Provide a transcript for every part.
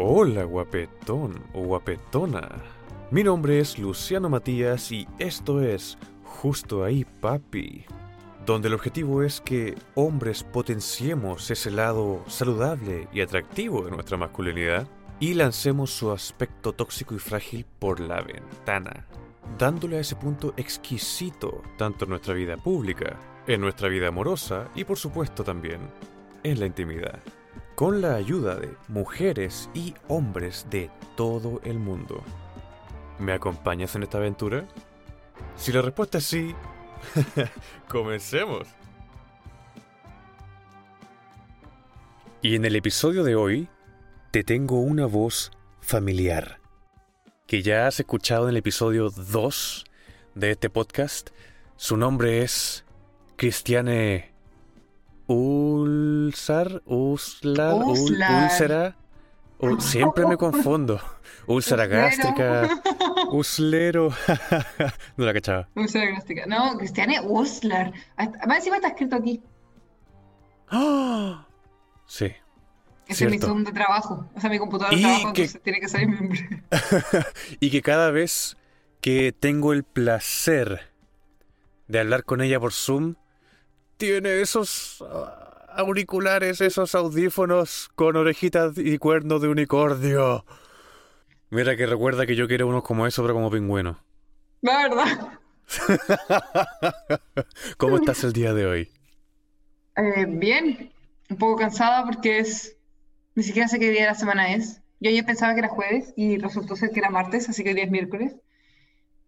Hola guapetón o guapetona. Mi nombre es Luciano Matías y esto es Justo ahí papi, donde el objetivo es que hombres potenciemos ese lado saludable y atractivo de nuestra masculinidad y lancemos su aspecto tóxico y frágil por la ventana, dándole a ese punto exquisito tanto en nuestra vida pública, en nuestra vida amorosa y por supuesto también en la intimidad con la ayuda de mujeres y hombres de todo el mundo. ¿Me acompañas en esta aventura? Si la respuesta es sí, comencemos. Y en el episodio de hoy te tengo una voz familiar, que ya has escuchado en el episodio 2 de este podcast. Su nombre es Cristiane Ulsar, Uslar, Úlcera. siempre me confundo. Úlcera gástrica, Uslero. no la cachaba. Úlcera gástrica. No, Cristiane Uslar. Más encima está escrito aquí. ¡Ah! Sí. Ese es mi Zoom de trabajo. O sea, mi computadora de trabajo, que... entonces tiene que salir mi nombre. y que cada vez que tengo el placer de hablar con ella por Zoom, tiene esos ah, auriculares, esos audífonos con orejitas y cuernos de unicornio. Mira que recuerda que yo quiero unos como eso, pero como pingüino. La verdad. ¿Cómo estás el día de hoy? Eh, bien, un poco cansada porque es. Ni siquiera sé qué día de la semana es. Yo ya pensaba que era jueves y resultó ser que era martes, así que hoy día es miércoles.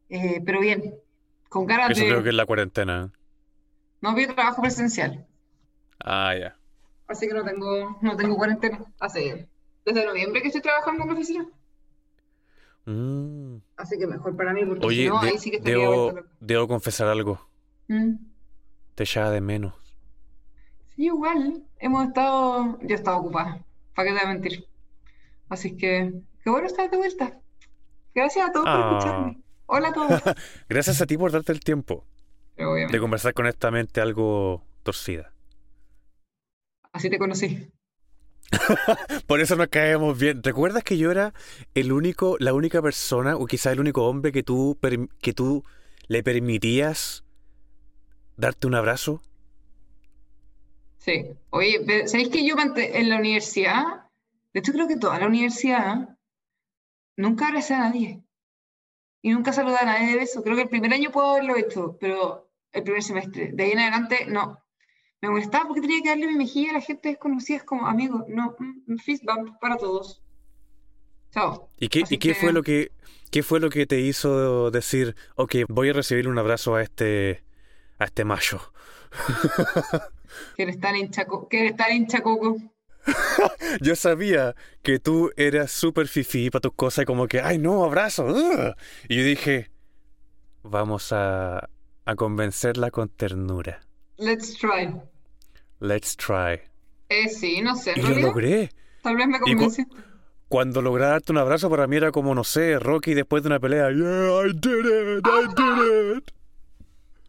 Eh, pero bien, con ganas de. Eso creo que es la cuarentena. No, vi trabajo presencial. Ah, ya. Así que no tengo, no tengo cuarentena. Hace desde noviembre que estoy trabajando en la oficina. Mm. Así que mejor para mí, porque Oye, si no, ahí sí que debo, debo confesar algo. Mm. Te echaba de menos. Sí, igual. Hemos estado. Yo he estado ocupada. ¿Para qué te voy a mentir? Así que, qué bueno estar de vuelta. Gracias a todos por Ah. escucharme. Hola a todos. Gracias a ti por darte el tiempo obviamente, de conversar con esta mente algo torcida. así te conocí. Por eso nos caemos bien. ¿Recuerdas que yo era el único, la única persona, o quizás el único hombre que tú, que tú le permitías darte un abrazo? Sí. Oye, ¿sabéis que yo en la universidad, de hecho creo que toda la universidad, nunca abracé a nadie. Y nunca saludé a nadie de beso. Creo que el primer año puedo haberlo hecho, pero el primer semestre. De ahí en adelante, no. Me molestaba porque tenía que darle mi mejilla a la gente desconocida. Es como, amigo, no, mm, fist bump para todos. Chao. ¿Y qué, Así y qué fue que- lo que qué fue lo que te hizo decir, ok, voy a recibir un abrazo a este a este macho? Que eres tan hincha, co- que eres tan hincha coco. Yo sabía que tú eras súper fifí para tus cosas y como que, ay no, abrazo. ugh". Y yo dije, vamos a, a convencerla con ternura. Let's try. Let's try. Eh, sí, no sé. Y lo logré. tal vez me cu- convenciste. Cuando logré darte un abrazo para mí era como, no sé, Rocky después de una pelea. Yeah, I did it, I did it.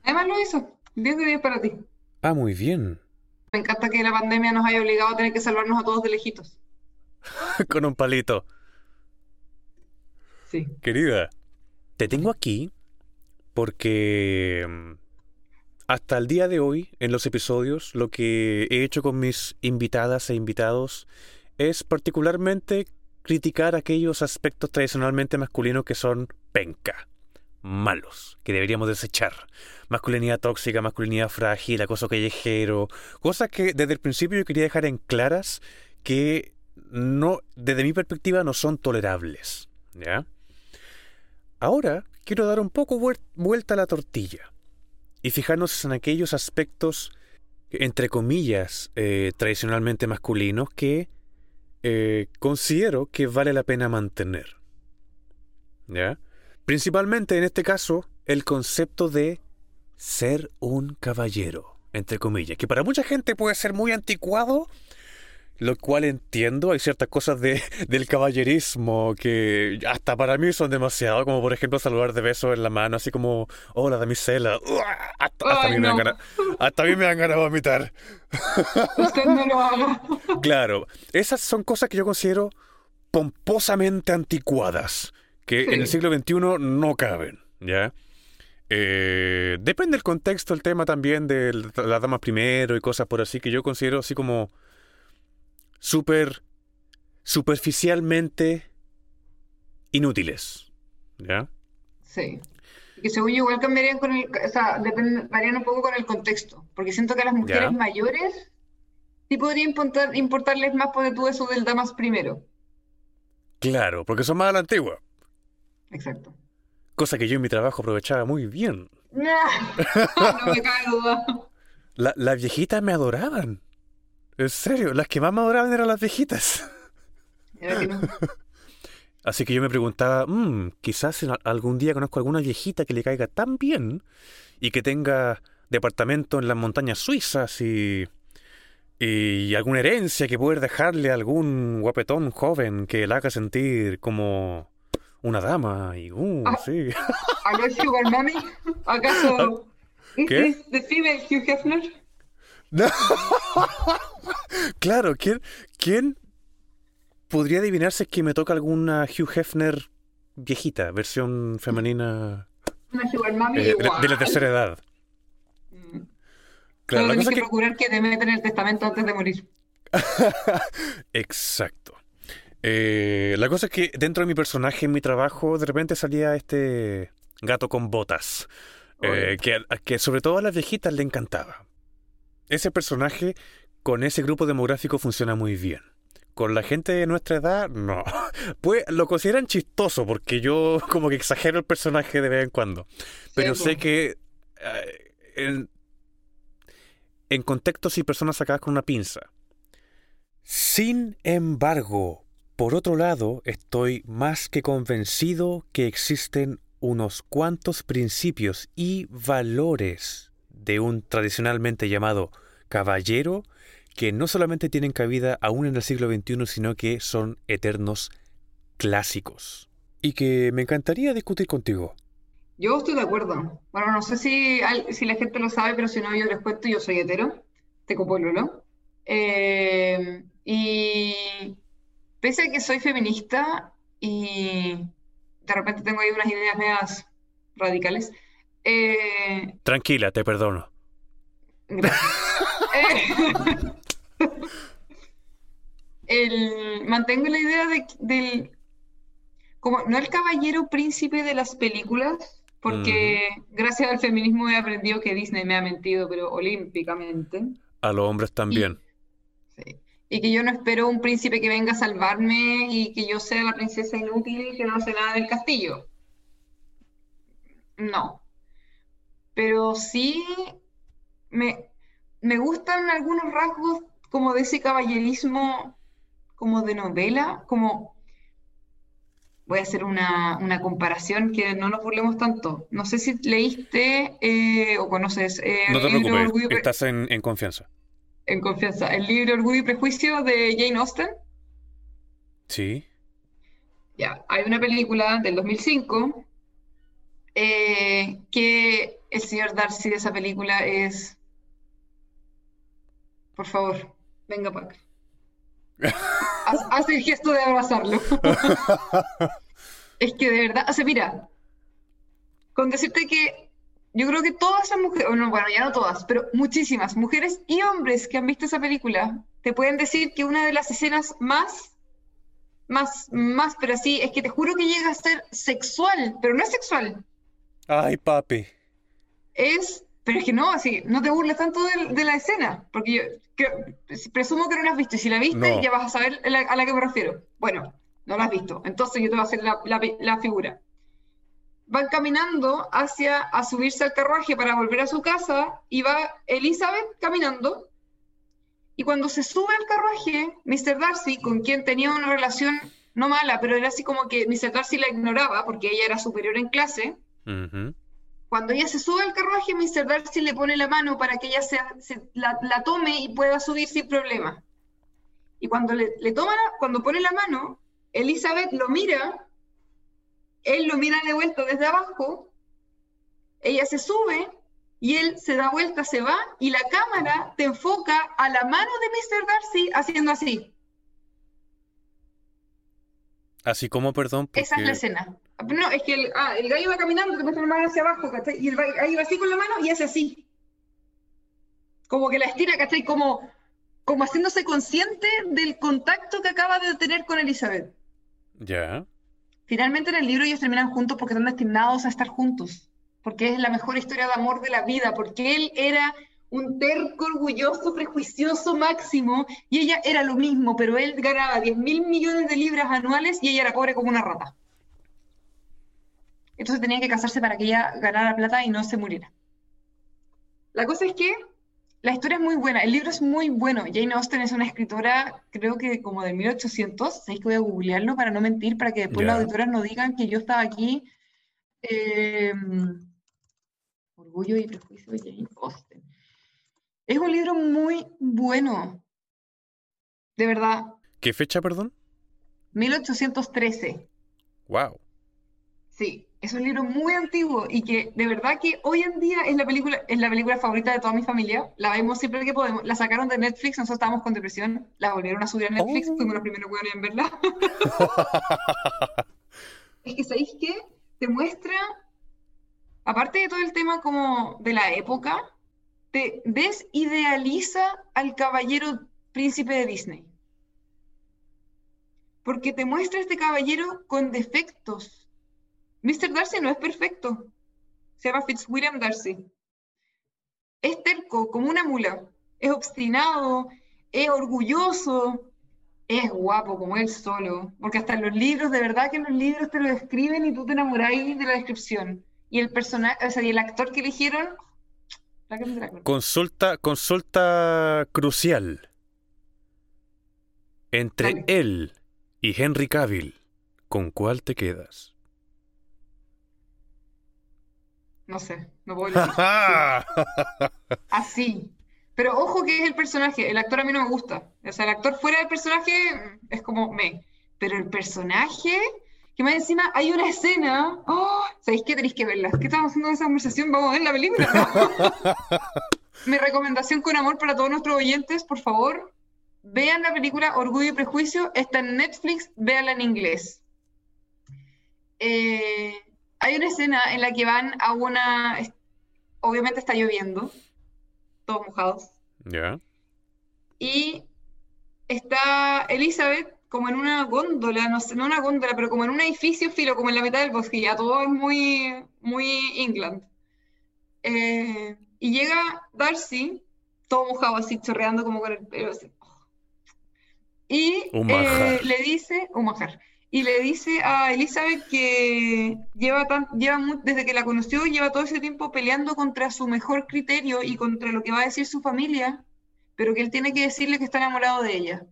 Además lo hizo. 10 de 10 para ti. Ah, muy bien. Me encanta que la pandemia nos haya obligado a tener que salvarnos a todos de lejitos. Con un palito. Sí. Querida, te tengo aquí porque mm, hasta el día de hoy, en los episodios, lo que he hecho con mis invitadas e invitados es particularmente criticar aquellos aspectos tradicionalmente masculinos que son penca, malos, que deberíamos desechar. Masculinidad tóxica, masculinidad frágil, acoso callejero, cosas que desde el principio yo quería dejar en claras que no, desde mi perspectiva, no son tolerables. ¿Ya? Ahora quiero dar un poco vuel- vuelta a la tortilla y fijarnos en aquellos aspectos, entre comillas, eh, tradicionalmente masculinos que eh, considero que vale la pena mantener. ¿Ya? Principalmente en este caso, el concepto de ser un caballero, entre comillas, que para mucha gente puede ser muy anticuado, lo cual entiendo, hay ciertas cosas de, del caballerismo que hasta para mí son demasiado, como por ejemplo saludar de beso en la mano, así como, hola damisela, hasta, hasta a Ay, mí me dan no. hasta a mí me dan ganas de vomitar. Usted no lo haga. Claro, esas son cosas que yo considero pomposamente anticuadas, que en el siglo XXI no caben, ¿ya? Eh, depende del contexto, el tema también de las damas primero y cosas por así, que yo considero así como súper superficialmente inútiles, ¿ya? Sí. Y que según yo igual cambiarían con el, o sea, depende, varían un poco con el contexto, porque siento que a las mujeres Ya. mayores sí podría importar, importarles más por tú eso del damas primero. Claro, porque son más a la antigua, Exacto. cosa que yo en mi trabajo aprovechaba muy bien. No me cabe duda. La- las viejitas me adoraban. En serio, las que más me adoraban eran las viejitas. Era que no. Así que yo me preguntaba, "Mm, quizás algún día conozco alguna viejita que le caiga tan bien y que tenga departamento en las montañas suizas y, y alguna herencia que poder dejarle a algún guapetón joven que la haga sentir como una dama y, uh, Ah. sí. ¿Aló Sugar Mami? ¿Acaso is ¿Qué? this the female Hugh Hefner? Claro, ¿quién, quién podría adivinarse que me toca alguna Hugh Hefner viejita, versión femenina eh, de, de la tercera edad? Mm. Claro, Solo tenés que que... procurar que te metan el testamento antes de morir. Exacto. Eh, la cosa es que dentro de mi personaje, en mi trabajo, de repente salía este gato con botas, eh, que, que sobre todo a las viejitas le encantaba. Ese personaje con ese grupo demográfico funciona muy bien. Con la gente de nuestra edad, no. Pues lo consideran chistoso porque yo como que exagero el personaje de vez en cuando. Pero Sí, sé que eh, en, en contextos y personas sacadas con una pinza. Sin embargo, por otro lado, estoy más que convencido que existen unos cuantos principios y valores de un tradicionalmente llamado caballero que no solamente tienen cabida aún en el siglo XXI, sino que son eternos clásicos. Y que me encantaría discutir contigo. Yo estoy de acuerdo. Bueno, no sé si, si la gente lo sabe, pero si no, yo les cuento, yo soy hetero, tengo pololo. Eh, y pese a que soy feminista y de repente tengo ahí unas ideas medias radicales, eh, Tranquila, te perdono. Eh, el, mantengo la idea de, del, como, no el caballero príncipe de las películas, porque gracias al feminismo he aprendido que Disney me ha mentido, pero olímpicamente. A los hombres también. Sí. Y que yo no espero un príncipe que venga a salvarme y que yo sea la princesa inútil que no hace nada del castillo. No. Pero sí me, me gustan algunos rasgos como de ese caballerismo como de novela, como voy a hacer una, una comparación que no nos burlemos tanto. No sé si leíste eh, o conoces eh, No te el libro Orgullo Pre- estás en, en confianza. en confianza, el libro Orgullo y Prejuicio de Jane Austen. Sí. Ya, hay una película del 2005 eh, que el señor Darcy de esa película es... Por favor, venga para acá. Haz, haz el gesto de abrazarlo. Es que de verdad, o sea, mira, con decirte que yo creo que todas las mujeres, o no, bueno, ya no todas, pero muchísimas mujeres y hombres que han visto esa película te pueden decir que una de las escenas más, más, más, pero así, es que te juro que llega a ser sexual, pero no es sexual, Ay, papi. es, pero es que no, así, no te burles tanto de, de la escena, porque yo creo- presumo que no la has visto, y si la viste, No. ya vas a saber a la, a la que me refiero. Bueno, no la has visto, entonces yo te voy a hacer la, la, la figura. Van caminando hacia a subirse al carruaje para volver a su casa y va Elizabeth caminando. Y cuando se sube al carruaje, Mr. Darcy, con quien tenía una relación no mala, pero era así como que Mr. Darcy la ignoraba porque ella era superior en clase. Cuando ella se sube al carruaje, Mr. Darcy le pone la mano para que ella se, se- la, la tome y pueda subir sin problema. Y cuando le, le toma la- cuando pone la mano, Elizabeth lo mira, él lo mira de vuelta desde abajo, ella se sube y él se da vuelta, se va y la cámara te enfoca a la mano de Mr. Darcy haciendo así. Así como, perdón, porque... Esa es la escena. No, es que el, ah, el gallo va caminando, te muestra la mano hacia abajo, ¿cachai? Y el gallo va así con la mano y hace así. Como que la estira, ¿cachai? Como, como haciéndose consciente del contacto que acaba de tener con Elizabeth. Ya. Finalmente en el libro ellos terminan juntos porque están destinados a estar juntos. Porque es la mejor historia de amor de la vida. Porque él era un terco, orgulloso, prejuicioso máximo, y ella era lo mismo, pero él ganaba 10 mil millones de libras anuales y ella era pobre como una rata. Entonces tenían que casarse para que ella ganara plata y no se muriera. La cosa es que la historia es muy buena, el libro es muy bueno. Jane Austen es una escritora, creo que como de 1800, sabéis que voy a googlearlo para no mentir, para que después las auditoras no digan que yo estaba aquí. Eh, Orgullo y prejuicio de Jane Austen. Es un libro muy bueno. De verdad. ¿Qué fecha, perdón? 1813. Wow. Sí, es un libro muy antiguo y que de verdad que hoy en día es la película, es la película favorita de toda mi familia. La vemos siempre que podemos. La sacaron de Netflix, nosotros estábamos con depresión. La volvieron a subir a Netflix, oh. fuimos los primeros que en verla. es que sabéis qué? Te muestra, aparte de todo el tema como de la época, te desidealiza al caballero príncipe de Disney. Porque te muestra este caballero con defectos. Mr. Darcy no es perfecto. Se llama Fitzwilliam Darcy. Es terco, como una mula. Es obstinado, es orgulloso, es guapo como él solo. Porque hasta en los libros, de verdad que en los libros te lo describen y tú te enamoráis de la descripción. Y el personaje, o sea, y el actor que eligieron, Consulta, consulta crucial. Entre él y Henry Cavill, ¿con cuál te quedas? No sé, no puedo. Así. Pero ojo que es el personaje, el actor a mí no me gusta. O sea, el actor fuera del personaje es como me. Pero el personaje, que más encima hay una escena. ¡Oh! ¿Sabéis qué tenéis que verla? ¿Qué estamos haciendo en esa conversación? Vamos a ver la película. Mi recomendación con amor para todos nuestros oyentes, por favor, vean la película Orgullo y Prejuicio. Está en Netflix, véanla en inglés. Eh, hay una escena en la que van a una. Obviamente está lloviendo, todos mojados. Ya. Y está Elizabeth como en una góndola, no sé, no una góndola, pero como en un edificio filo, como en la mitad del bosque, ya todo es muy, muy England. Eh, y llega Darcy, todo mojado así, chorreando como con el pelo así. Y eh, le dice, un majar, y le dice a Elizabeth que lleva, tan, lleva desde que la conoció, lleva todo ese tiempo peleando contra su mejor criterio y contra lo que va a decir su familia, pero que él tiene que decirle que está enamorado de ella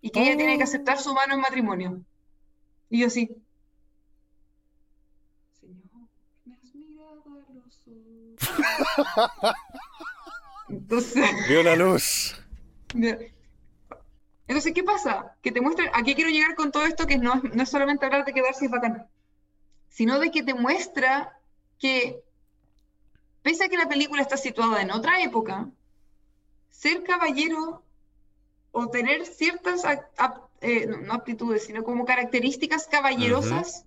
y que ella tiene que oh. aceptar su mano en matrimonio. Y yo sí. Señor, me has mirado a los ojos. Entonces. Vio la luz. Entonces, ¿qué pasa? Que te muestra, ¿a qué quiero llegar con todo esto? Que no es, no es solamente hablar de quedarse es bacán, sino de que te muestra que, pese a que la película está situada en otra época, ser caballero o tener ciertas, eh, no, aptitudes, sino como características caballerosas,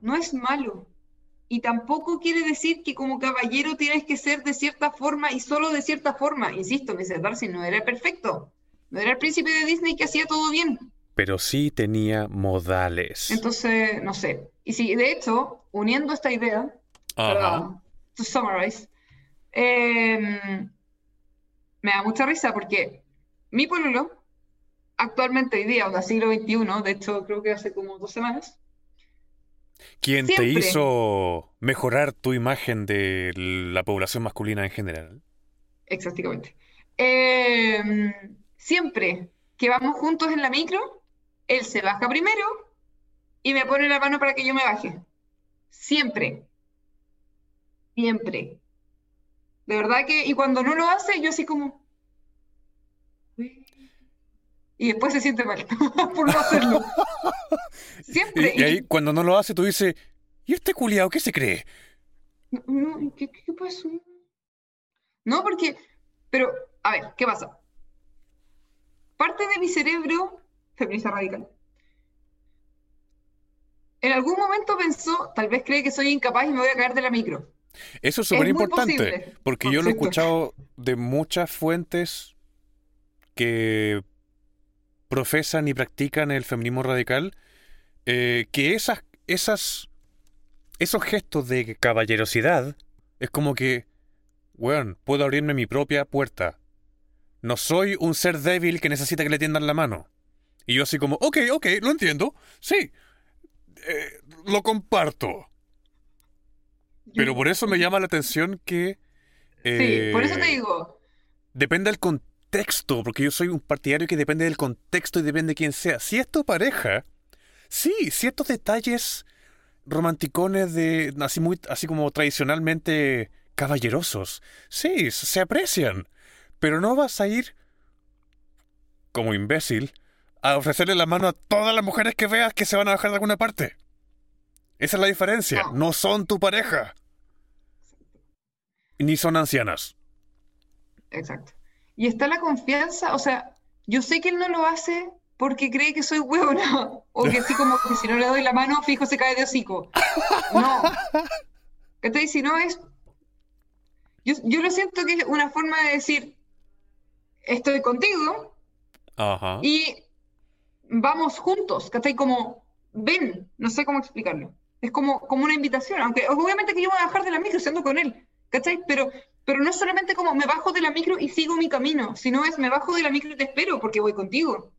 no es malo. Y tampoco quiere decir que como caballero tienes que ser de cierta forma y solo de cierta forma. Insisto, Mr. Darcy no era perfecto. No era el príncipe de Disney que hacía todo bien. Pero sí tenía modales. Entonces, no sé. Y sí, de hecho, uniendo esta idea, para, to summarize, em, me da mucha risa porque mi pololo, actualmente hoy día, o siglo XXI, de hecho creo que hace como dos semanas. ¿Quién te hizo mejorar tu imagen de la población masculina en general? Exactamente. Em, siempre que vamos juntos en la micro, él se baja primero y me pone la mano para que yo me baje. Siempre. Siempre. De verdad que, y cuando no lo hace, yo así como, y después se siente mal por no hacerlo. Siempre. Y, ahí, cuando no lo hace, tú dices, ¿y este culiao qué se cree? No, ¿qué, ¿qué, pasó? No, porque, pero, a ver, ¿qué pasa? Parte de mi cerebro, feminista radical, en algún momento pensó, tal vez cree que soy incapaz y me voy a caer de la micro. Eso es súper importante, porque yo lo he escuchado de muchas fuentes que profesan y practican el feminismo radical, eh, que esas, esas, esos gestos de caballerosidad es como que, weón, puedo abrirme mi propia puerta. No soy un ser débil que necesita que le tiendan la mano. Y yo así como, ok, ok, lo entiendo, sí, eh, lo comparto. Pero por eso me llama la atención que... Sí, por eso te eh, digo. Depende del contexto, porque yo soy un partidario que depende del contexto y depende de quién sea. Si es tu pareja, sí, ciertos detalles romanticones de así muy así como tradicionalmente caballerosos, sí, se aprecian, pero no vas a ir como imbécil a ofrecerle la mano a todas las mujeres que veas que se van a bajar de alguna parte. Esa es la diferencia. No. Son tu pareja. Ni son ancianas. Exacto. Y está la confianza, o sea, yo sé que él no lo hace porque cree que soy huevona, o que así como que si no le doy la mano, fijo se cae de hocico. No. ¿Cachai? Si no es. Yo, yo lo siento que es una forma de decir, estoy contigo Ajá. y vamos juntos, ¿cachai? Como, ven, no sé cómo explicarlo. Es como, como una invitación, aunque obviamente que yo voy a bajar de la micro siendo con él, ¿cachai? Pero, pero no es solamente como me bajo de la micro y sigo mi camino, sino es me bajo de la micro y te espero porque voy contigo,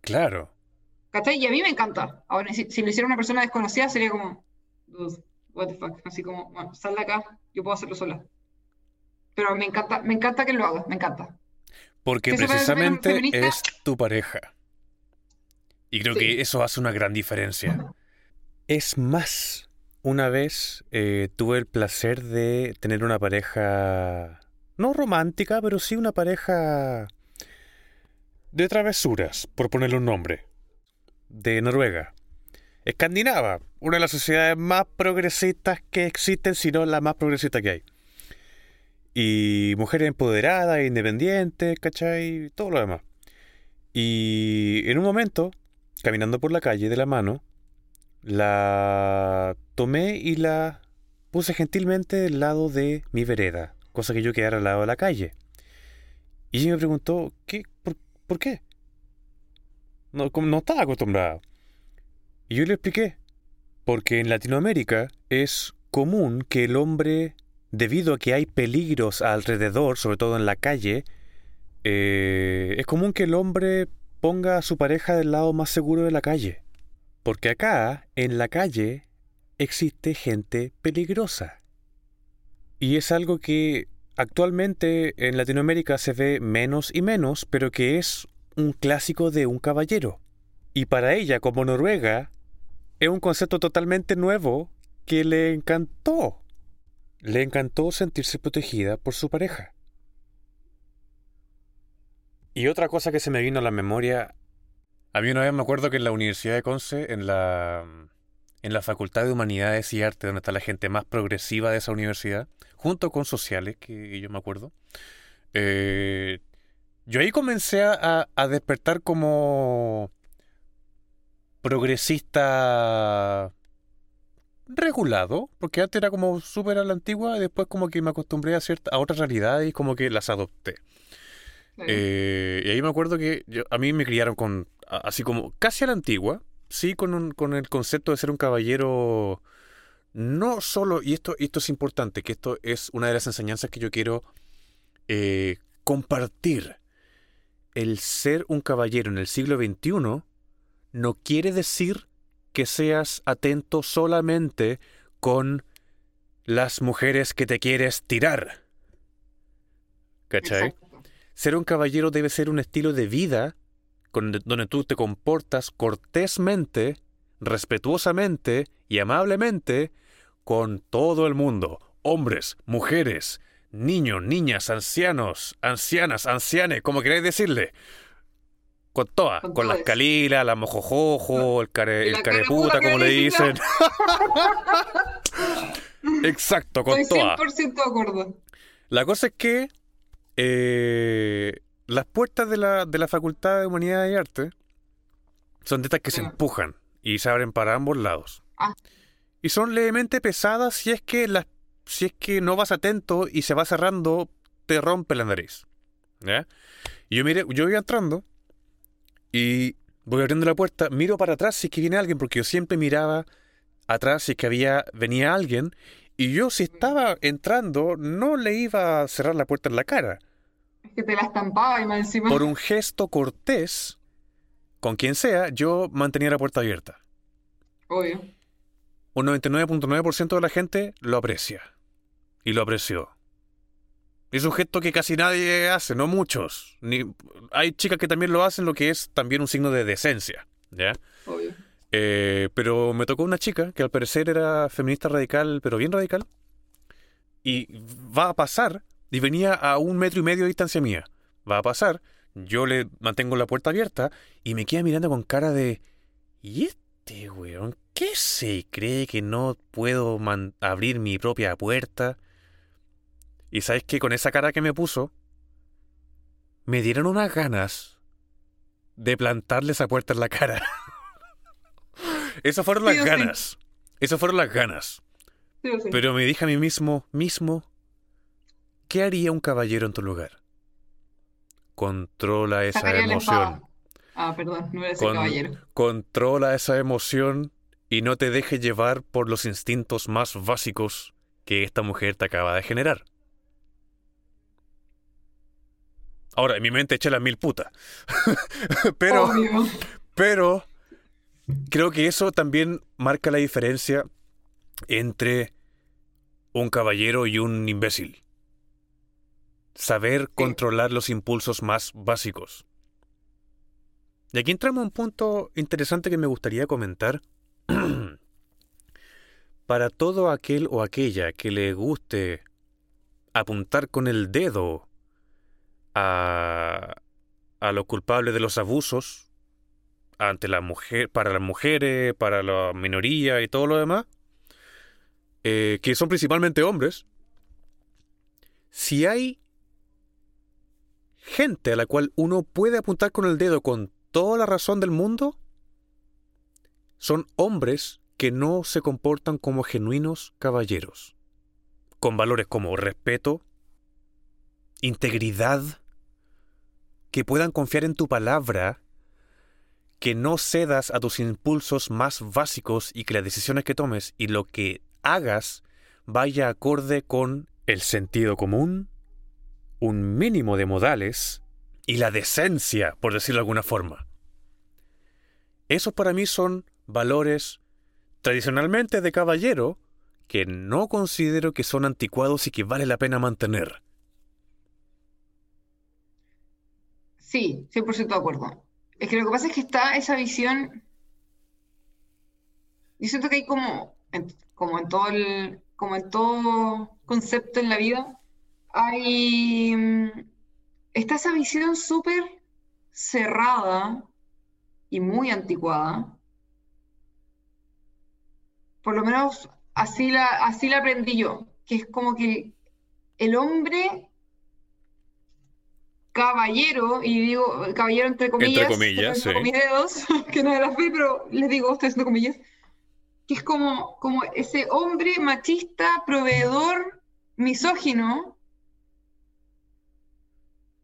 Claro. ¿cachai? Y a mí me encanta. Ahora, si, si lo hiciera una persona desconocida sería como, "Dude, what the fuck, así como, bueno, sal de acá, yo puedo hacerlo sola. Pero me encanta, me encanta que lo haga, me encanta. Porque ¿Que se puede ser precisamente es tu pareja. Y creo Sí. que eso hace una gran diferencia. Es más, una vez eh, tuve el placer de tener una pareja, no romántica, pero sí una pareja de travesuras, por ponerle un nombre, de Noruega. Escandinava, una de las sociedades más progresistas que existen, si no la más progresista que hay. Y mujeres empoderadas, independientes, ¿cachai? Todo lo demás. Y en un momento, caminando por la calle de la mano, la tomé y la puse gentilmente del lado de mi vereda, cosa que yo quedara al lado de la calle. Y ella me preguntó, ¿qué? ¿Por, por qué? No, no estaba acostumbrada. Y yo le expliqué, porque en Latinoamérica es común que el hombre, debido a que hay peligros alrededor, sobre todo en la calle, eh, es común que el hombre ponga a su pareja del lado más seguro de la calle. Porque acá, en la calle, existe gente peligrosa. Y es algo que actualmente en Latinoamérica se ve menos y menos, pero que es un clásico de un caballero. Y para ella, como noruega, es un concepto totalmente nuevo que le encantó. Le encantó sentirse protegida por su pareja. Y otra cosa que se me vino a la memoria, a mí una vez me acuerdo que en la Universidad de Conce, en la, en la Facultad de Humanidades y Arte, donde está la gente más progresiva de esa universidad, junto con sociales, que yo me acuerdo, eh, yo ahí comencé a, a despertar como progresista regulado, porque antes era como súper a la antigua y después como que me acostumbré a, cierta, a otras realidades y como que las adopté. Eh, y ahí me acuerdo que yo- a mí me criaron con, así como casi a la antigua, sí, con, un- con el concepto de ser un caballero, no solo, y esto, esto es importante, que esto es una de las enseñanzas que yo quiero eh, compartir. El ser un caballero en el siglo XXI no quiere decir que seas atento solamente con las mujeres que te quieres tirar. ¿Cachai? Exacto. Ser un caballero debe ser un estilo de vida con- donde tú te comportas cortésmente, respetuosamente y amablemente con todo el mundo. Hombres, mujeres, niños, niñas, ancianos, ancianas, ancianes, como queráis decirle. Con todas, Con con, las calilas, la mojojojo, el, care, el careputa, como le dicen. Exacto, con Estoy todas. 100% de acuerdo. La cosa es que eh, las puertas de la, de la Facultad de Humanidades y Arte son de estas que se empujan y se abren para ambos lados. Ah. Y son levemente pesadas si es que las si es que no vas atento y se va cerrando, te rompe la nariz. ¿Ya? Y yo mire, yo voy entrando y voy abriendo la puerta, miro para atrás si es que viene alguien, porque yo siempre miraba atrás si es que había, venía alguien, y yo si estaba entrando, no le iba a cerrar la puerta en la cara. Es que te la estampaba y más encima. Por un gesto cortés, con quien sea, yo mantenía la puerta abierta. Obvio. Un 99.9% de la gente lo aprecia. Y lo apreció. Es un gesto que casi nadie hace, no muchos. Ni, hay chicas que también lo hacen, lo que es también un signo de decencia. ¿Ya? Obvio. Eh, pero me tocó una chica que al parecer era feminista radical, pero bien radical. Y va a pasar, y venía a un metro y medio de distancia mía. Va a pasar, yo le mantengo la puerta abierta y me queda mirando con cara de... ¿Y este weón qué se cree que no puedo abrir mi propia puerta? Y sabes que con esa cara que me puso, me dieron unas ganas de plantarle esa puerta en la cara. Esas fueron las Sí o sí. ganas. Esas fueron las ganas. Sí. Pero me dije a mí mismo, mismo, ¿qué haría un caballero en tu lugar? Controla esa Sacaría emoción. Ah, perdón, no era ese Con- caballero. Controla esa emoción y no te dejes llevar por los instintos más básicos que esta mujer te acaba de generar. Ahora, en mi mente eché las mil putas. pero, Obvio. pero creo que eso también marca la diferencia entre un caballero y un imbécil. Saber controlar los impulsos más básicos. Y aquí entramos a un punto interesante que me gustaría comentar. Para todo aquel o aquella que le guste apuntar con el dedo a, a los culpables de los abusos ante la mujer, para las mujeres, para la minoría y todo lo demás, eh, que son principalmente hombres, si hay gente a la cual uno puede apuntar con el dedo con toda la razón del mundo, son hombres que no se comportan como genuinos caballeros, con valores como respeto, integridad, que puedan confiar en tu palabra, que no cedas a tus impulsos más básicos y que las decisiones que tomes y lo que hagas vaya acorde con el sentido común, un mínimo de modales y la decencia, por decirlo de alguna forma. Esos para mí son valores tradicionalmente de caballero que no considero que son anticuados y que vale la pena mantener. Sí, 100% de acuerdo. Es que lo que pasa es que está esa visión. Yo siento que hay como, en- como en todo el, como en todo concepto en la vida, hay mm, está esa visión súper cerrada y muy anticuada. Por lo menos así la, así la aprendí yo, que es como que el hombre caballero, y digo caballero entre comillas, comillas, estoy sí. con mis dedos, que no las vi, pero les digo, estoy haciendo comillas, que es como, como ese hombre machista, proveedor, misógino,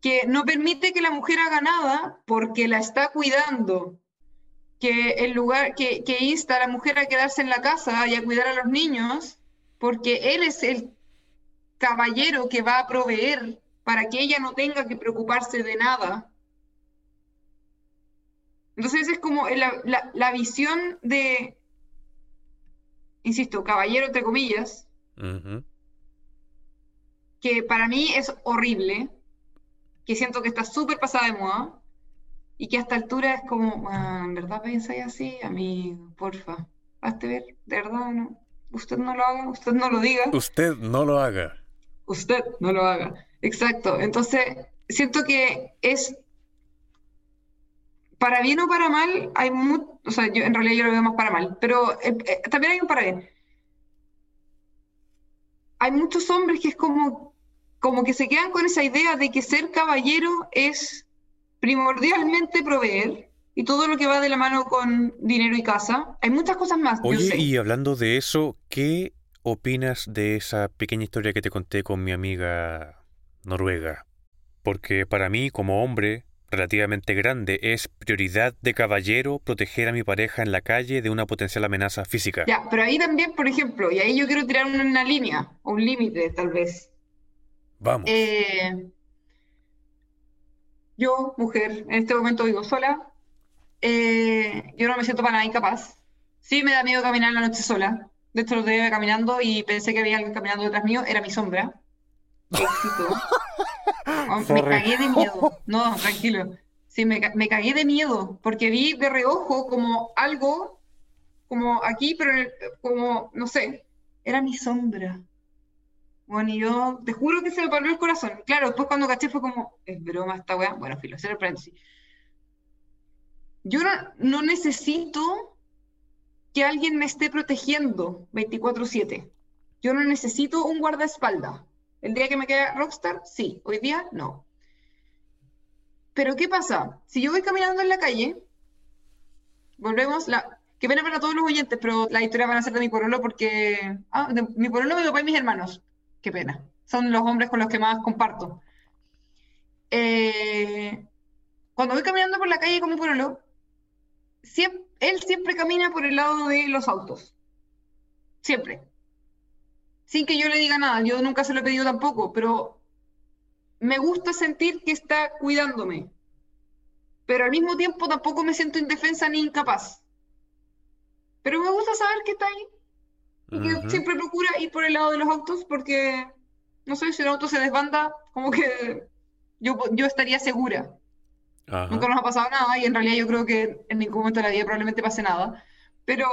que no permite que la mujer haga nada porque la está cuidando, que el lugar, que, que insta a la mujer a quedarse en la casa y a cuidar a los niños, porque él es el caballero que va a proveer para que ella no tenga que preocuparse de nada. Entonces es como la, la- la visión de, insisto, caballero entre comillas, que para mí es horrible, que siento que está súper pasada de moda y que a esta altura es como, "Ah, ¿en verdad pensáis así? Amigo, porfa, hazte ver, de verdad, no. Usted no lo haga, usted no lo diga. Usted no lo haga. Usted no lo haga. Exacto. Entonces, siento que es, para bien o para mal, hay mucho, o sea, yo en realidad yo lo veo más para mal, pero eh, eh, también hay un para bien. Hay muchos hombres que es como, como que se quedan con esa idea de que ser caballero es primordialmente proveer y todo lo que va de la mano con dinero y casa. Hay muchas cosas más. Oye, y hablando de eso, ¿qué opinas de esa pequeña historia que te conté con mi amiga noruega? Porque para mí, como hombre relativamente grande, es prioridad de caballero proteger a mi pareja en la calle de una potencial amenaza física. Ya, pero ahí también, por ejemplo, y ahí yo quiero tirar una, línea, o un límite tal vez. Vamos. Eh, yo, mujer, en este momento vivo sola, eh, yo no me siento para nada incapaz. Sí me da miedo caminar en la noche sola. De hecho, lo iba caminando y pensé que había alguien caminando detrás mío, era mi sombra. Éxito. Oh, me cagué de miedo. No, tranquilo. Sí, me, me cagué de miedo porque vi de reojo como algo, como aquí, pero el- como, no sé, era mi sombra. Bueno, y yo te juro que se me paró el corazón. Claro, después cuando caché fue como, es broma esta weá. Bueno, filo, el paréntesis. Yo no, no necesito que alguien me esté protegiendo 24/7. Yo no necesito un guardaespaldas. El día que me quede Rockstar, sí. Hoy día, no. Pero ¿qué pasa? Si yo voy caminando en la calle, volvemos, la... Qué pena para todos los oyentes, pero las historias van a ser de mi porolo porque... Ah, de mi porolo, mi papá y mis hermanos. Qué pena. Son los hombres con los que más comparto. Eh, Cuando voy caminando por la calle con mi porolo, él siempre camina por el lado de los autos. Siempre. Sin que yo le diga nada. Yo nunca se lo he pedido tampoco, pero me gusta sentir que está cuidándome. Pero al mismo tiempo tampoco me siento indefensa ni incapaz. Pero me gusta saber que está ahí y que Ujú. siempre procura ir por el lado de los autos porque, no sé, si un auto se desbanda, como que yo, yo estaría segura. Ajá. Nunca nos ha pasado nada y en realidad yo creo que en ningún momento de la vida probablemente pase nada. Pero,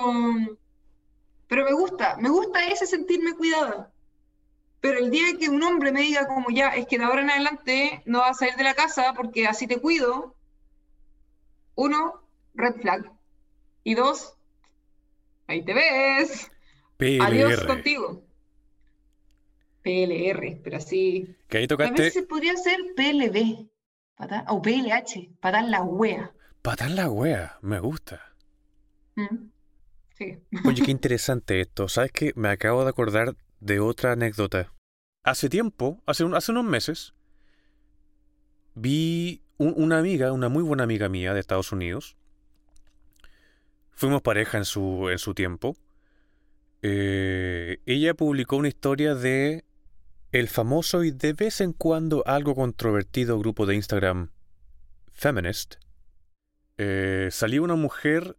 pero me gusta, me gusta ese sentirme cuidada. Pero el día que un hombre me diga como ya, es que de ahora en adelante no vas a salir de la casa porque así te cuido, uno, red flag. Y dos, ahí te ves. Adiós PLR. contigo. PLR, pero así. Que ahí tocaste se podría ser PLB. O PLH, patar la wea. patar la wea. Me gusta. Mm. Sí. Oye, qué interesante esto. ¿Sabes qué? Me acabo de acordar de otra anécdota. Hace tiempo, hace, un- hace unos meses, vi un- una amiga, una muy buena amiga mía de Estados Unidos. Fuimos pareja en su, en su tiempo. Eh, ella publicó una historia de el famoso y de vez en cuando algo controvertido grupo de Instagram Feminist. Eh, salió una mujer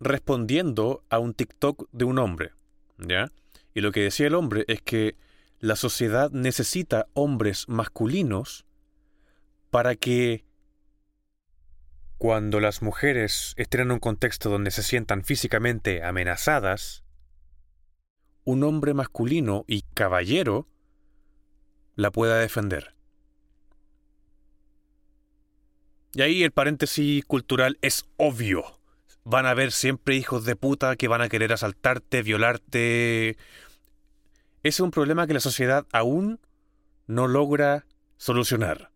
respondiendo a un TikTok de un hombre, ¿ya? Y lo que decía el hombre es que la sociedad necesita hombres masculinos para que cuando las mujeres estén en un contexto donde se sientan físicamente amenazadas, un hombre masculino y caballero la pueda defender. Y ahí el paréntesis cultural es obvio van a haber siempre hijos de puta que van a querer asaltarte, violarte. Ese es un problema que la sociedad aún no logra solucionar.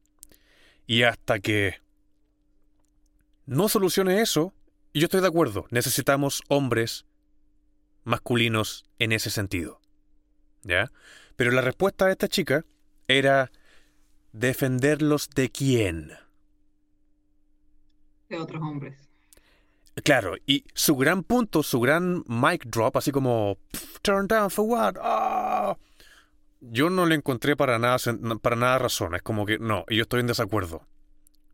Y hasta que no solucione eso, yo estoy de acuerdo, necesitamos hombres masculinos en ese sentido. ¿Ya? Pero la respuesta de esta chica era defenderlos de quién. De otros hombres. Claro, y su gran punto, su gran mic drop, así como "Pff, turn down for what? Ah". Yo no le encontré para nada, para nada razón. Es como que no, yo estoy en desacuerdo.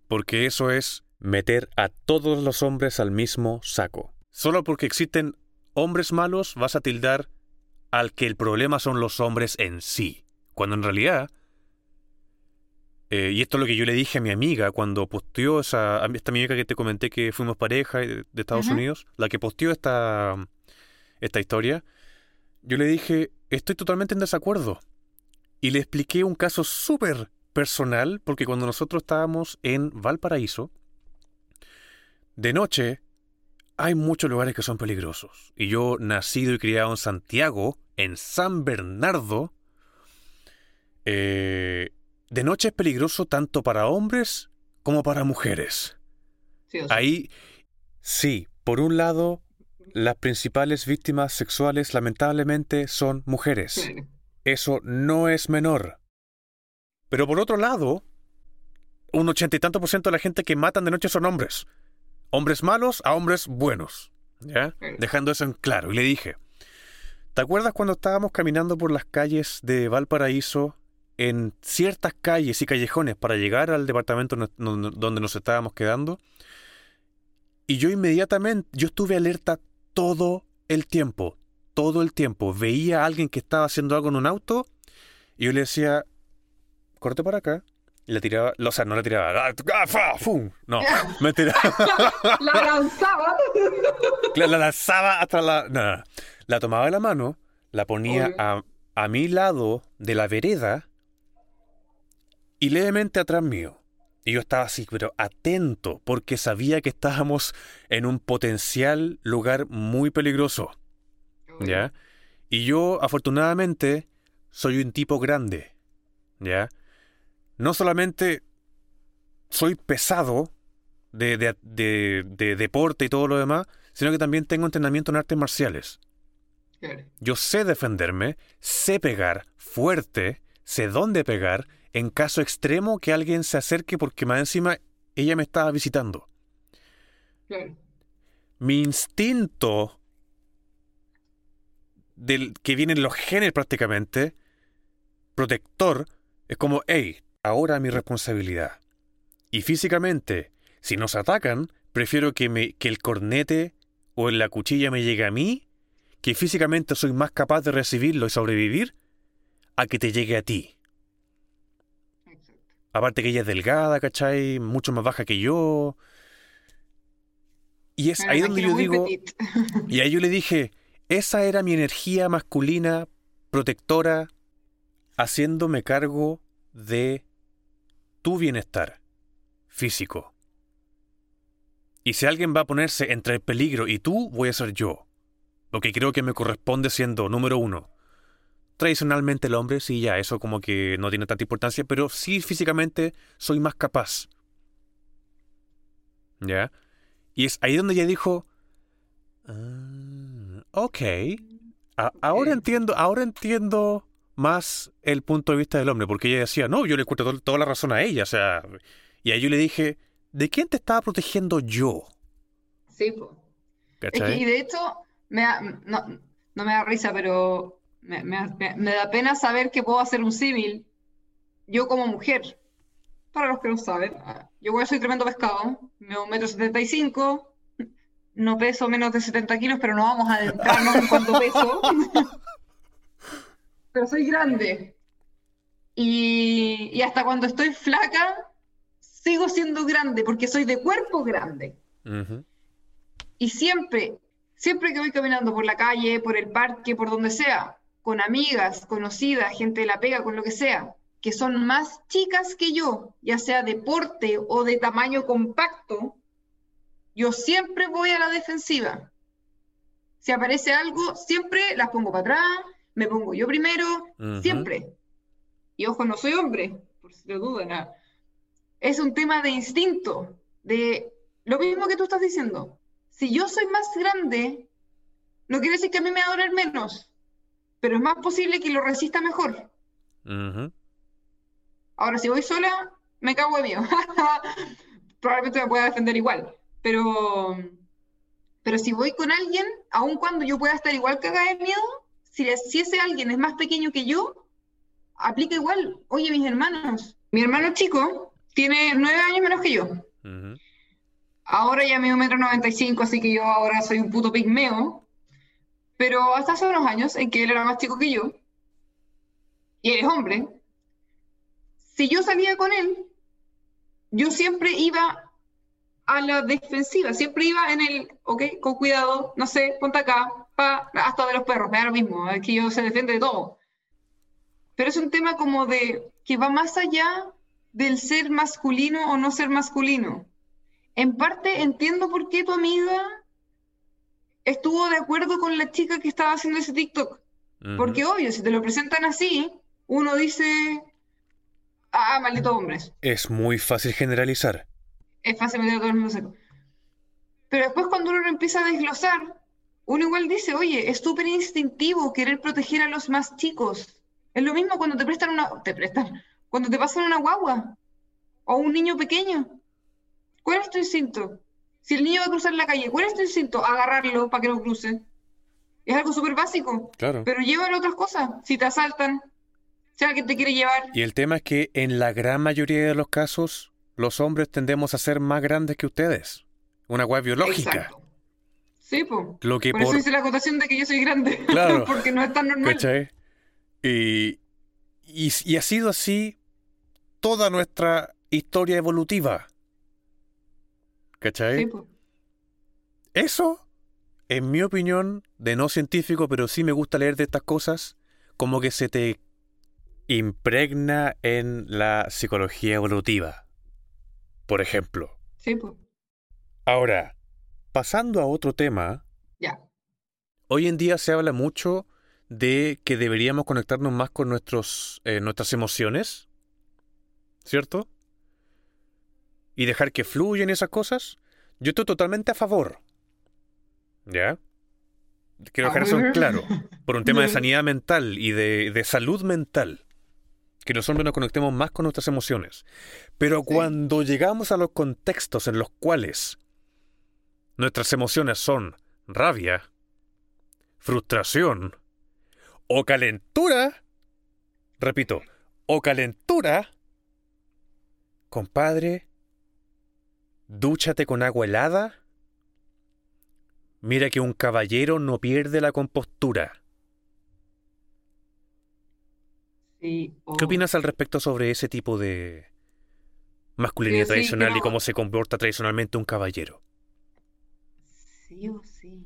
Porque eso es meter a todos los hombres al mismo saco. Solo porque existen hombres malos vas a tildar al que el problema son los hombres en sí. Cuando en realidad eh, y esto es lo que yo le dije a mi amiga cuando posteó esa, a esta amiga que te comenté que fuimos pareja de, de Estados. Unidos, la que posteó esta, esta historia, yo le dije, estoy totalmente en desacuerdo. Y le expliqué un caso súper personal, porque cuando nosotros estábamos en Valparaíso, de noche hay muchos lugares que son peligrosos. Y yo, nacido y criado en Santiago, en San Bernardo, eh, de noche es peligroso tanto para hombres como para mujeres. Sí o sí. Ahí, Sí, por un lado, las principales víctimas sexuales lamentablemente son mujeres. Eso no es menor. Pero por otro lado, un ochenta y tanto por ciento de la gente que matan de noche son hombres. Hombres malos a hombres buenos. ¿Ya? Dejando eso en claro. Y le dije, ¿te acuerdas cuando estábamos caminando por las calles de Valparaíso en ciertas calles y callejones para llegar al departamento donde nos estábamos quedando? Y yo inmediatamente, yo estuve alerta todo el tiempo, todo el tiempo. Veía a alguien que estaba haciendo algo en un auto y yo le decía, corte para acá. Y la tiraba, o sea, no la tiraba, ¡ah, ah, fum! no, me tiraba, La lanzaba. la, la lanzaba hasta la, no, no, la tomaba de la mano, la ponía a, a mi lado de la vereda y levemente atrás mío. Y yo estaba así, pero atento, porque sabía que estábamos en un potencial lugar muy peligroso. ¿ya? Y yo, afortunadamente, soy un tipo grande, ¿ya? No solamente soy pesado de, de, de- de deporte y todo lo demás, sino que también tengo entrenamiento en artes marciales. Yo sé defenderme, sé pegar fuerte, sé dónde pegar, en caso extremo que alguien se acerque porque más encima ella me estaba visitando. Claro. mi instinto del que viene en los genes prácticamente, protector, es como, hey, ahora mi responsabilidad. Y físicamente, si nos atacan, prefiero que, me, que el cornete o la cuchilla me llegue a mí, que físicamente soy más capaz de recibirlo y sobrevivir, a que te llegue a ti. Aparte que ella es delgada, ¿cachai? Mucho más baja que yo. Y es ahí la donde yo digo, petit. y ahí yo le dije, esa era mi energía masculina, protectora, haciéndome cargo de tu bienestar físico. Y si alguien va a ponerse entre el peligro y tú, voy a ser yo. Lo que creo que me corresponde siendo, número uno, tradicionalmente el hombre, sí, ya, eso como que no tiene tanta importancia, pero sí físicamente soy más capaz. ¿Ya? Y es ahí donde ella dijo, "Ah, ok, A- ahora entiendo, ahora entiendo más el punto de vista del hombre, porque ella decía, no, yo le encuentro to- toda la razón a ella, o sea, y ahí yo le dije, ¿de quién te estaba protegiendo yo? Sí, po. Es que, y de hecho, me da- no, no me da risa, pero me, me- me- da pena saber que puedo hacer un símil yo como mujer. Para los que no saben, yo igual soy tremendo pescado, me un metro setenta y cinco, no peso menos de 70 kilos, pero no vamos a adentrarnos en cuánto peso. Pero soy grande. Y, y hasta cuando estoy flaca, sigo siendo grande, porque soy de cuerpo grande. Ujú. Y siempre, siempre que voy caminando por la calle, por el parque, por donde sea, con amigas, conocidas, gente de la pega, con lo que sea, que son más chicas que yo, ya sea de porte o de tamaño compacto, yo siempre voy a la defensiva. Si aparece algo, siempre las pongo para atrás, me pongo yo primero, siempre. Y ojo, no soy hombre, por si lo dudan. ah. Es un tema de instinto, de lo mismo que tú estás diciendo. Si yo soy más grande, no quiere decir que a mí me va a doler menos, pero es más posible que lo resista mejor. Ahora, si voy sola, me cago de miedo. Probablemente me pueda defender igual, pero, pero si voy con alguien, aun cuando yo pueda estar igual cagada de miedo, si, si ese alguien es más pequeño que yo, aplica igual. Oye, mis hermanos, mi hermano chico tiene nueve años menos que yo. Ujú. Ahora ya mido un metro noventa y cinco, así que yo ahora soy un puto pigmeo. Pero hasta hace unos años, en que él era más chico que yo, y él hombre, si yo salía con él, yo siempre iba a la defensiva, siempre iba en el, ok, con cuidado, no sé, ponte acá, pa, hasta de los perros, me da lo mismo, que yo se defiende de todo. Pero es un tema como de que va más allá del ser masculino o no ser masculino. En parte entiendo por qué tu amiga estuvo de acuerdo con la chica que estaba haciendo ese TikTok. Ujú. Porque obvio, si te lo presentan así, uno dice, ah, malditos hombres. Es muy fácil generalizar. Es fácil meter a todo el mundo seco. Pero después cuando uno lo empieza a desglosar, uno igual dice, oye, es súper instintivo querer proteger a los más chicos. Es lo mismo cuando te prestan una, te prestan, cuando te pasan una guagua o un niño pequeño. ¿Cuál es tu instinto? Si el niño va a cruzar la calle, ¿cuál es tu instinto? Agarrarlo para que lo cruce. Es algo súper básico. Claro. Pero llévalo otras cosas. Si te asaltan, sea que te quiere llevar. Y el tema es que en la gran mayoría de los casos, los hombres tendemos a ser más grandes que ustedes. Una guay biológica. Exacto. Sí, pues. Lo que Por, por, eso hice la acotación de que yo soy grande. Claro. Porque no es tan normal. Y, y ha sido así toda nuestra historia evolutiva. ¿Cachai? Sí. Eso, en mi opinión, de no científico, pero sí me gusta leer de estas cosas, como que se te impregna en la psicología evolutiva. Por ejemplo. Sí. Ahora, pasando a otro tema, Ya. hoy en día se habla mucho de que deberíamos conectarnos más con nuestros, eh, nuestras emociones, ¿cierto? Y dejar que fluyan esas cosas. Yo estoy totalmente a favor. ¿Ya? Quiero dejar eso en claro. Por un tema de sanidad mental y de, de salud mental. Que los hombres nos conectemos más con nuestras emociones. Pero cuando llegamos a los contextos en los cuales nuestras emociones son rabia, frustración o calentura, repito, o calentura, compadre, dúchate con agua helada. Mira que un caballero no pierde la compostura. Sí, ¿Qué opinas al respecto sobre ese tipo de masculinidad Sí, sí, tradicional y cómo se comporta tradicionalmente un caballero? Sí o sí.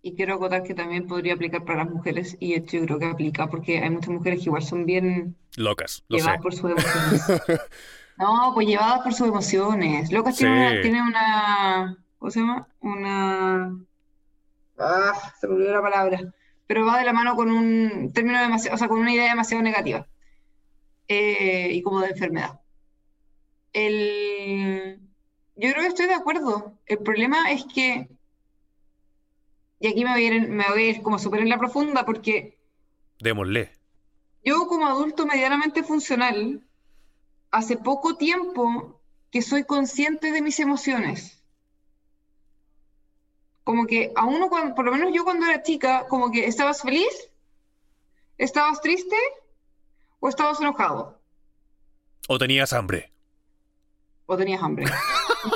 Y quiero acotar que también podría aplicar para las mujeres, y hecho yo creo que aplica porque hay muchas mujeres que igual son bien Locas, lo sé. por. No, pues llevadas por sus emociones. Locas tiene una, tiene una, ¿cómo se llama? Una, ah, se me olvidó la palabra, pero va de la mano con un término demasiado, o sea, con una idea demasiado negativa eh, y como de enfermedad. El, yo creo que estoy de acuerdo. El problema es que, y aquí me voy a ir, me voy a ir como súper en la profunda, porque Démosle. yo como adulto medianamente funcional, hace poco tiempo que soy consciente de mis emociones. Como que a uno, cuando, por lo menos yo cuando era chica, como que estabas feliz, estabas triste o estabas enojado O tenías hambre. o tenías hambre.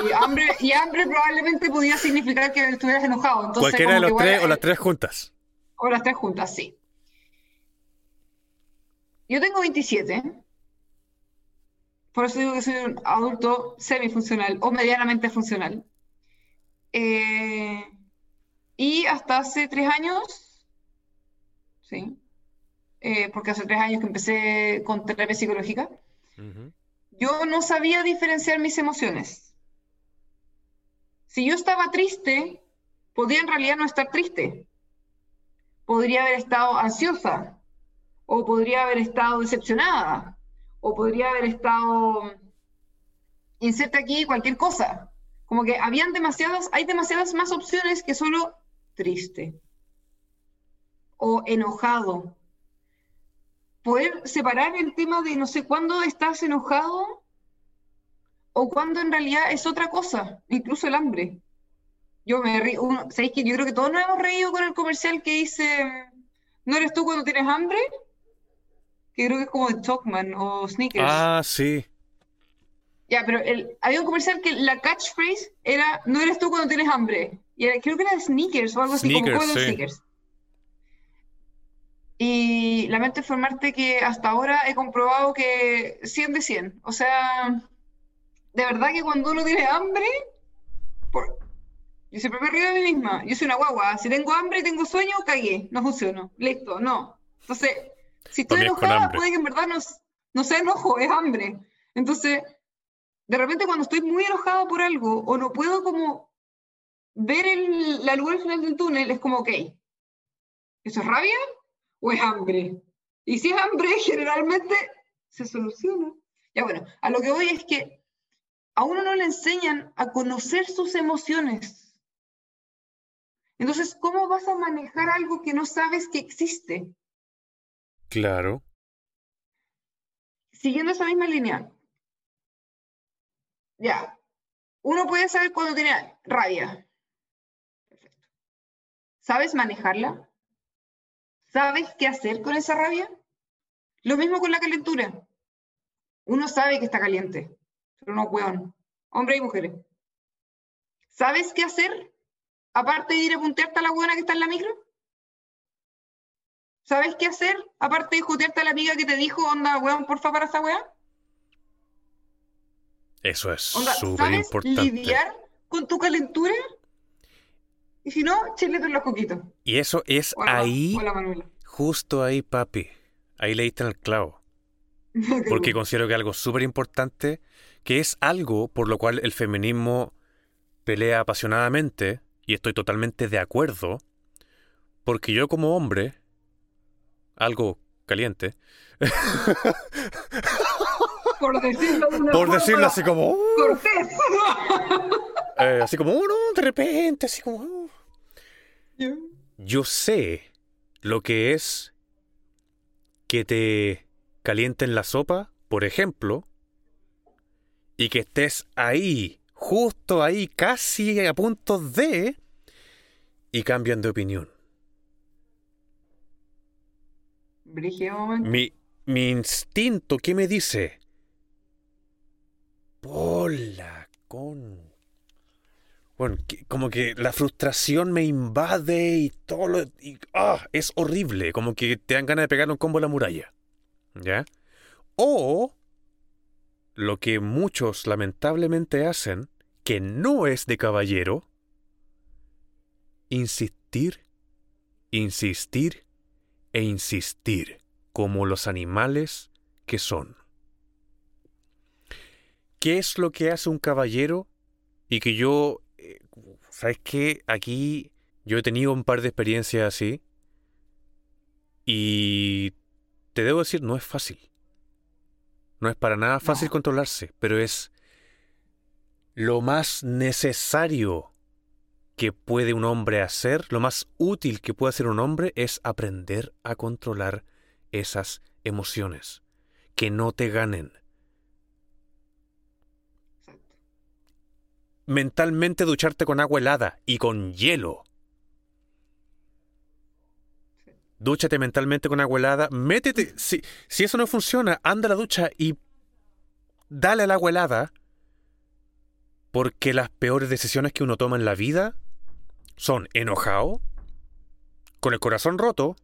Y hambre, y hambre probablemente podía significar que estuvieras enojado. Entonces, Cualquiera de los tres o las tres juntas. O las tres juntas, sí. Yo tengo 27. Por eso digo que soy un adulto semifuncional o medianamente funcional. Eh, y hasta hace tres años, sí, eh, porque hace tres años que empecé con terapia psicológica, yo no sabía diferenciar mis emociones. Si yo estaba triste, podía en realidad no estar triste. Podría haber estado ansiosa, o podría haber estado decepcionada, o podría haber estado, inserta aquí cualquier cosa. Como que habían demasiadas, hay demasiadas más opciones que solo triste o enojado. Poder separar el tema de no sé cuándo estás enojado o cuándo en realidad es otra cosa, incluso el hambre. Yo me río, ¿sabéis que yo creo que todos nos hemos reído con el comercial que dice, ¿no eres tú cuando tienes hambre? Que creo que es como de Chocman o Snickers. Ah, sí. Ya, pero el, había un comercial que la catchphrase era, ¿no eres tú cuando tienes hambre? Y era- creo que era de Snickers o algo así, como sí. Snickers. Y lamento informarte que hasta ahora he comprobado que 100 de 100. O sea, de verdad que cuando uno tiene hambre, por- yo siempre me río de mí misma. Yo soy una guagua. Si tengo hambre y tengo sueño, cagué. No funciono. Listo, no. Entonces, si estoy enojada, puede que en verdad no, sea enojo, es hambre. Entonces, de repente cuando estoy muy enojada por algo o no puedo como ver el, la luz al final del túnel, es como, ok, ¿eso es rabia o es hambre? Y si es hambre, generalmente se soluciona. Ya bueno, a lo que voy es que a uno no le enseñan a conocer sus emociones. Entonces, ¿cómo vas a manejar algo que no sabes que existe? Claro. Siguiendo esa misma línea. Ya. Uno puede saber cuando tiene rabia. Perfecto. ¿Sabes manejarla? ¿Sabes qué hacer con esa rabia? Lo mismo con la calentura. Uno sabe que está caliente, pero no weón. Hombres y mujeres. ¿Sabes qué hacer? Aparte de ir a puntearte a la buena que está en la micro. ¿Sabes qué hacer? Aparte de jutearte a la amiga que te dijo, onda, weón, porfa, para esa weá. Eso es súper ¿sabes importante. lidiar con tu calentura? Y si no, chilete en los coquitos. Y eso es Hola, ahí, Hola, Manuela. justo ahí, papi. Ahí le diste en el clavo. Porque considero que algo súper importante, que es algo por lo cual el feminismo pelea apasionadamente, y estoy totalmente de acuerdo, porque yo como hombre, algo caliente, Por decirlo de una por forma decirlo así como, uh, Cortés. eh, así como, oh, no, de repente, así como, uh. yo sé lo que es que te calienten la sopa, por ejemplo, y que estés ahí, justo ahí, casi a punto de, y cambian de opinión. Mi, mi instinto, ¿qué me dice? Pola con... Bueno, como que la frustración me invade y todo lo... y, ¡ah! es horrible, como que te dan ganas de pegarle un combo a la muralla. ¿Ya? O lo que muchos lamentablemente hacen, que no es de caballero, insistir, insistir e insistir como los animales que son. ¿Qué es lo que hace un caballero? Y que yo, eh, ¿sabes qué? Aquí yo he tenido un par de experiencias así. Y te debo decir, no es fácil. No es para nada fácil No. controlarse, pero es lo más necesario que puede un hombre hacer, lo más útil que puede hacer un hombre es aprender a controlar esas emociones, que no te ganen. Mentalmente ducharte con agua helada y con hielo. Dúchate mentalmente con agua helada, métete, si, si eso no funciona, anda a la ducha y dale al agua helada, porque las peores decisiones que uno toma en la vida son enojado, con el corazón roto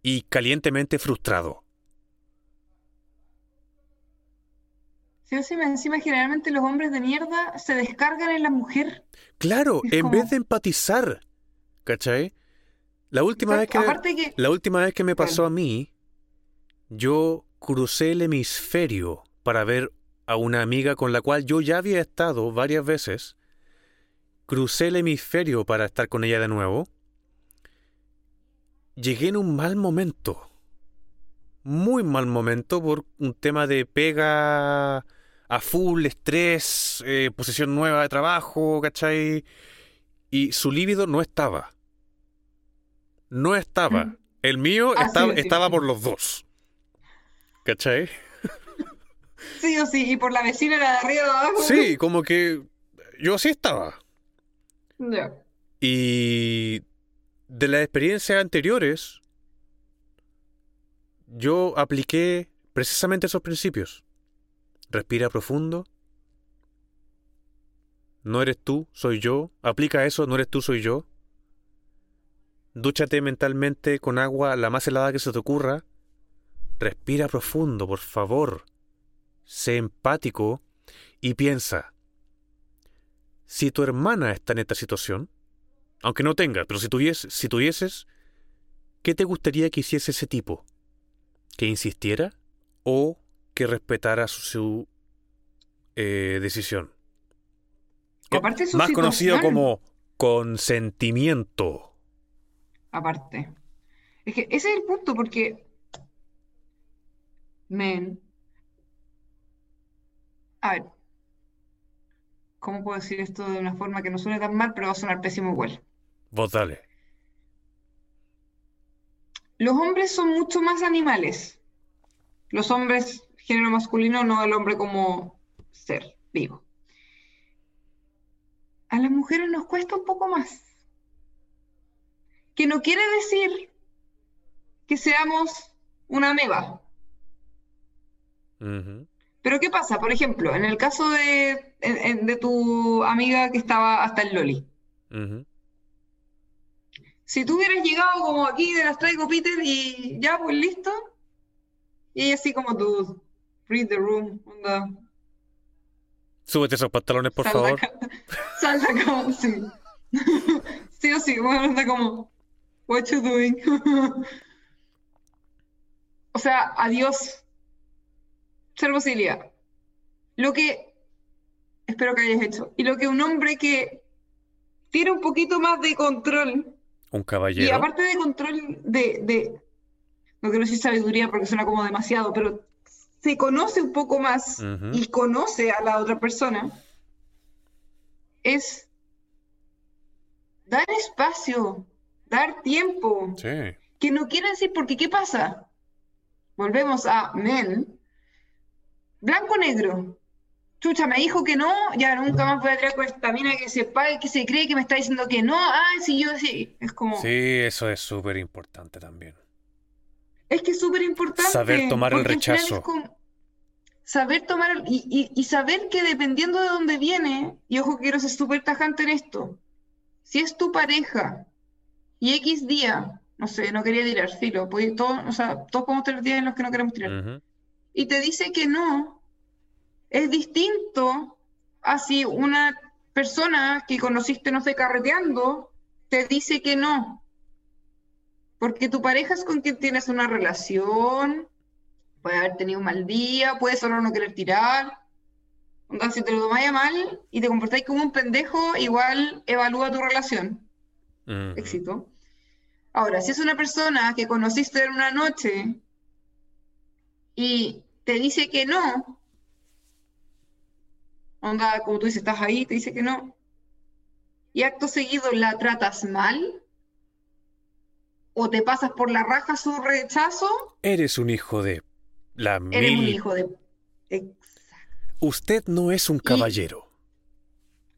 y calientemente frustrado. Sí encima generalmente los hombres de mierda se descargan en la mujer. Claro, Es en como- vez de empatizar, ¿cachai? La última vez que la última vez que me pasó Bueno. a mí, yo crucé el hemisferio para ver a una amiga con la cual yo ya había estado varias veces. Crucé el hemisferio para estar con ella de nuevo. Llegué en un mal momento. Muy mal momento por un tema de pega a full, estrés, eh, posición nueva de trabajo, ¿cachai? Y su líbido no estaba. No estaba. Mm. El mío Ah, sí, estaba, sí, estaba sí. por los dos. ¿Cachai? sí o sí, y por la vecina era de arriba de abajo. Sí, como que yo así estaba. Y de las experiencias anteriores, yo apliqué precisamente esos principios. Respira profundo. No eres tú, soy yo. Aplica eso, no eres tú, soy yo. Dúchate mentalmente con agua la más helada que se te ocurra. Respira profundo, por favor. Sé empático y piensa. Si tu hermana está en esta situación, aunque no tenga, pero si, tuvies- si tuvieses, ¿qué te gustaría que hiciese ese tipo? ¿Que insistiera o que respetara su, su, eh, decisión? Y aparte su Más conocido como consentimiento. Aparte. Es que ese es el punto, porque. Men. A ver, ¿cómo puedo decir esto de una forma que no suene tan mal, pero va a sonar pésimo igual? Vos dale. Los hombres son mucho más animales. Los hombres, género masculino, no el hombre como ser vivo. A las mujeres nos cuesta un poco más. Que no quiere decir que seamos una meba. Ujú. Pero ¿qué pasa? Por ejemplo, en el caso de, de tu amiga que estaba hasta el Loli. Si tú hubieras llegado como aquí, te las traigo, Peter, y ya, pues listo. Y ella así como tú, read the room, onda, Súbete esos pantalones, por de favor. acá, sal de acá, sí. Sí o sí, bueno, onda como, what you doing? O sea, adiós. Ser posibilidad. Lo que espero que hayas hecho. Y lo que un hombre que tiene un poquito más de control Un Y caballero. aparte de control de, de- no quiero decir sabiduría porque suena como demasiado, pero se conoce un poco más y conoce a la otra persona, es dar espacio, dar tiempo, Sí. que no quiere decir, porque ¿qué pasa? Volvemos a men, blanco-negro. Chucha, me dijo que no, ya nunca más voy a traer con esta mina que se pague, que se cree que me está diciendo que no, ah, si yo sí, es como... Sí, eso es súper importante también. Es que es súper importante. Saber tomar el rechazo. como- saber tomar el- y, y- y saber que dependiendo de dónde viene, y ojo que quiero ser súper tajante en esto, si es tu pareja y X día, no sé, no quería tirar, filo, todo, o sea, todos podemos tener días en los que no queremos tirar, y te dice que no, es distinto a si una persona que conociste, no sé, carreteando, te dice que no. Porque tu pareja es con quien tienes una relación, puede haber tenido un mal día, puede solo no querer tirar. Onda, si te lo tomáis a mal y te comportáis como un pendejo, igual evalúa tu relación. Éxito. Ahora, si es una persona que conociste en una noche y te dice que no, onda, como tú dices, estás ahí, te dice que no, y acto seguido la tratas mal, o te pasas por la raja su rechazo, Eres un hijo de la eres un mil. hijo de... Exacto. Usted no es un caballero.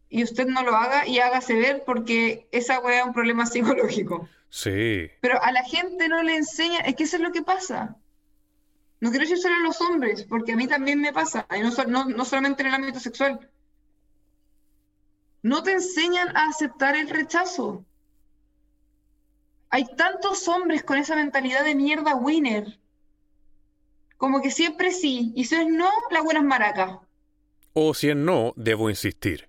Y usted no lo haga y hágase ver porque esa weá es un problema psicológico. Sí. Pero a la gente no le enseña, es que eso es lo que pasa. No quiero decir solo a los hombres, porque a mí también me pasa, y no, no, no solamente en el ámbito sexual. No te enseñan a aceptar el rechazo. Hay tantos hombres con esa mentalidad de mierda winner. Como que siempre sí, y si es no, la buena es maraca. O si es no, debo insistir.